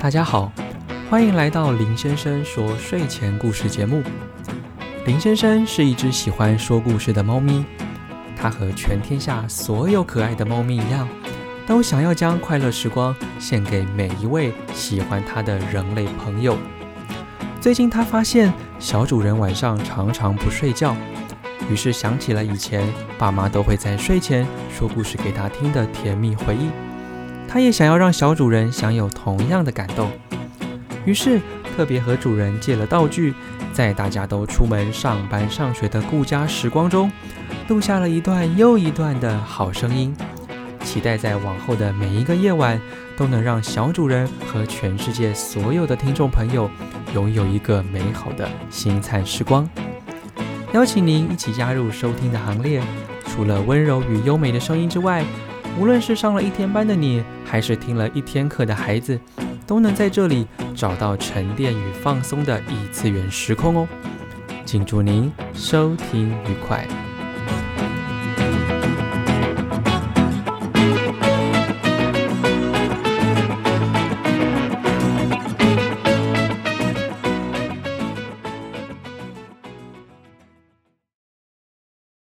大家好，欢迎来到林先生说睡前故事节目。林先生是一只喜欢说故事的猫咪，它和全天下所有可爱的猫咪一样，都想要将快乐时光献给每一位喜欢它的人类朋友。最近他发现小主人晚上常常不睡觉，于是想起了以前爸妈都会在睡前说故事给他听的甜蜜回忆。他也想要让小主人享有同样的感动，于是特别和主人借了道具，在大家都出门上班上学的顾家时光中，录下了一段又一段的好声音。期待在往后的每一个夜晚，都能让小主人和全世界所有的听众朋友拥有一个美好的星灿时光。邀请您一起加入收听的行列，除了温柔与优美的声音之外。无论是上了一天班的你，还是听了一天课的孩子，都能在这里找到沉淀与放松的异次元时空哦。请祝您收听愉快。